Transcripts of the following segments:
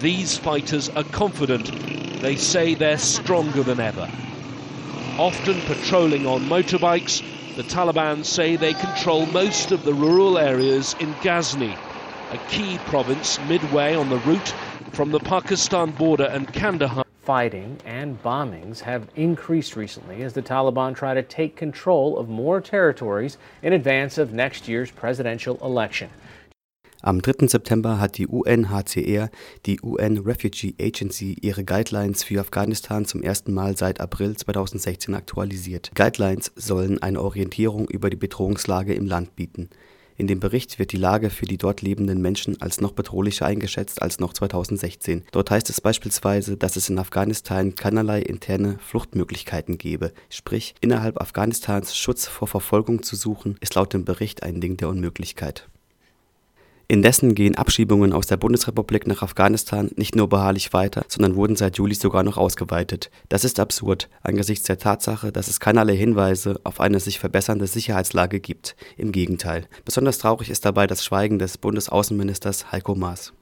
these fighters are confident. They say they're stronger than ever. Often patrolling on motorbikes, the Taliban say they control most of the rural areas in Ghazni, a key province midway on the route from the Pakistan border and Kandahar. Fighting and bombings have increased recently as the Taliban try to take control of more territories in advance of next year's presidential election. Am 3. September hat die UNHCR, die UN Refugee Agency, ihre Guidelines für Afghanistan zum ersten Mal seit April 2016 aktualisiert. Guidelines sollen eine Orientierung über die Bedrohungslage im Land bieten. In dem Bericht wird die Lage für die dort lebenden Menschen als noch bedrohlicher eingeschätzt als noch 2016. Dort heißt es beispielsweise, dass es in Afghanistan keinerlei interne Fluchtmöglichkeiten gebe. Sprich, innerhalb Afghanistans Schutz vor Verfolgung zu suchen, ist laut dem Bericht ein Ding der Unmöglichkeit. Indessen gehen Abschiebungen aus der Bundesrepublik nach Afghanistan nicht nur beharrlich weiter, sondern wurden seit Juli sogar noch ausgeweitet. Das ist absurd, angesichts der Tatsache, dass es keinerlei Hinweise auf eine sich verbessernde Sicherheitslage gibt. Im Gegenteil. Besonders traurig ist dabei das Schweigen des Bundesaußenministers Heiko Maas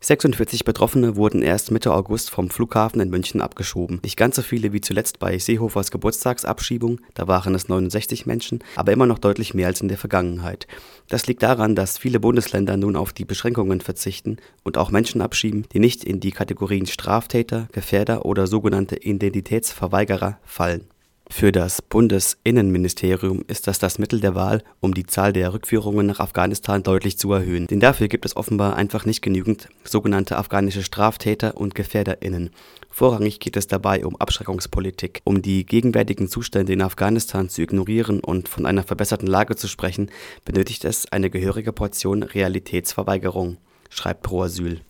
46 Betroffene wurden erst Mitte August vom Flughafen in München abgeschoben. Nicht ganz so viele wie zuletzt bei Seehofers Geburtstagsabschiebung, da waren es 69 Menschen, aber immer noch deutlich mehr als in der Vergangenheit. Das liegt daran, dass viele Bundesländer nun auf die Beschränkungen verzichten und auch Menschen abschieben, die nicht in die Kategorien Straftäter, Gefährder oder sogenannte Identitätsverweigerer fallen für das Bundesinnenministerium ist das das Mittel der Wahl, um die Zahl der Rückführungen nach Afghanistan deutlich zu erhöhen, denn dafür gibt es offenbar einfach nicht genügend sogenannte afghanische Straftäter und Gefährderinnen. Vorrangig geht es dabei um Abschreckungspolitik. Um die gegenwärtigen Zustände in Afghanistan zu ignorieren und von einer verbesserten Lage zu sprechen, benötigt es eine gehörige Portion Realitätsverweigerung, schreibt Pro Asyl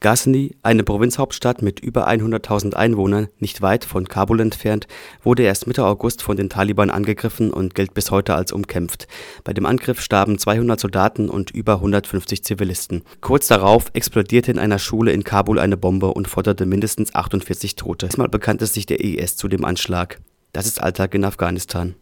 Ghazni, eine Provinzhauptstadt mit über 100.000 Einwohnern, nicht weit von Kabul entfernt, wurde erst Mitte August von den Taliban angegriffen und gilt bis heute als umkämpft. Bei dem Angriff starben 200 Soldaten und über 150 Zivilisten. Kurz darauf explodierte in einer Schule in Kabul eine Bombe und forderte mindestens 48 Tote. Diesmal bekannte sich der IS zu dem Anschlag. Das ist Alltag in Afghanistan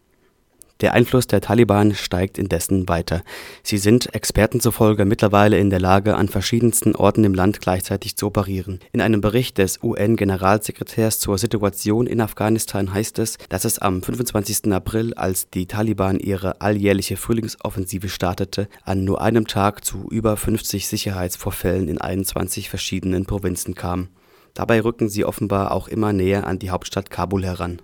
der Einfluss der Taliban steigt indessen weiter. Sie sind Experten zufolge mittlerweile in der Lage, an verschiedensten Orten im Land gleichzeitig zu operieren. In einem Bericht des UN-Generalsekretärs zur Situation in Afghanistan heißt es, dass es am 25. April, als die Taliban ihre alljährliche Frühlingsoffensive startete, an nur einem Tag zu über 50 Sicherheitsvorfällen in 21 verschiedenen Provinzen kam. Dabei rücken sie offenbar auch immer näher an die Hauptstadt Kabul heran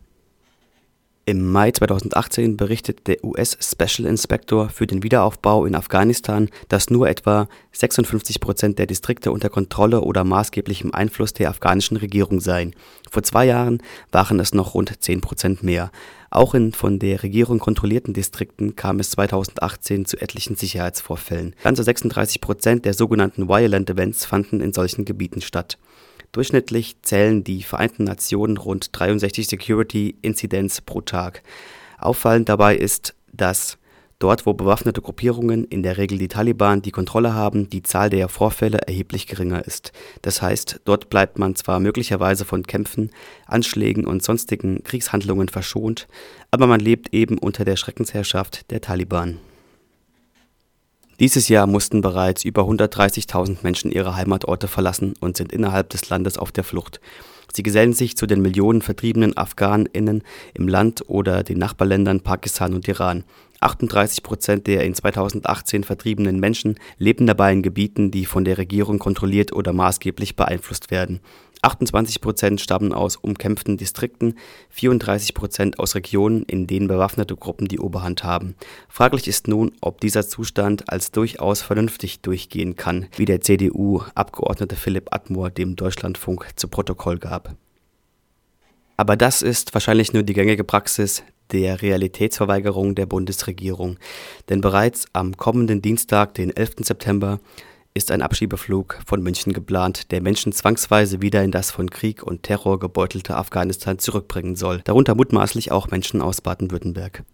im Mai 2018 berichtet der US-Special Inspector für den Wiederaufbau in Afghanistan, dass nur etwa 56 Prozent der Distrikte unter Kontrolle oder maßgeblichem Einfluss der afghanischen Regierung seien. Vor zwei Jahren waren es noch rund 10 Prozent mehr. Auch in von der Regierung kontrollierten Distrikten kam es 2018 zu etlichen Sicherheitsvorfällen. Ganze 36 Prozent der sogenannten Violent Events fanden in solchen Gebieten statt Durchschnittlich zählen die Vereinten Nationen rund 63 Security Incidents pro Tag. Auffallend dabei ist, dass dort, wo bewaffnete Gruppierungen, in der Regel die Taliban, die Kontrolle haben, die Zahl der Vorfälle erheblich geringer ist. Das heißt, dort bleibt man zwar möglicherweise von Kämpfen, Anschlägen und sonstigen Kriegshandlungen verschont, aber man lebt eben unter der Schreckensherrschaft der Taliban dieses Jahr mussten bereits über 130.000 Menschen ihre Heimatorte verlassen und sind innerhalb des Landes auf der Flucht. Sie gesellen sich zu den Millionen vertriebenen AfghanInnen im Land oder den Nachbarländern Pakistan und Iran. 38 Prozent der in 2018 vertriebenen Menschen leben dabei in Gebieten, die von der Regierung kontrolliert oder maßgeblich beeinflusst werden. 28 Prozent stammen aus umkämpften Distrikten, 34 Prozent aus Regionen, in denen bewaffnete Gruppen die Oberhand haben. Fraglich ist nun, ob dieser Zustand als durchaus vernünftig durchgehen kann, wie der CDU-Abgeordnete Philipp Atmor dem Deutschlandfunk zu Protokoll gab. Aber das ist wahrscheinlich nur die gängige Praxis der Realitätsverweigerung der Bundesregierung. Denn bereits am kommenden Dienstag, den 11. September, ist ein Abschiebeflug von München geplant, der Menschen zwangsweise wieder in das von Krieg und Terror gebeutelte Afghanistan zurückbringen soll, darunter mutmaßlich auch Menschen aus Baden-Württemberg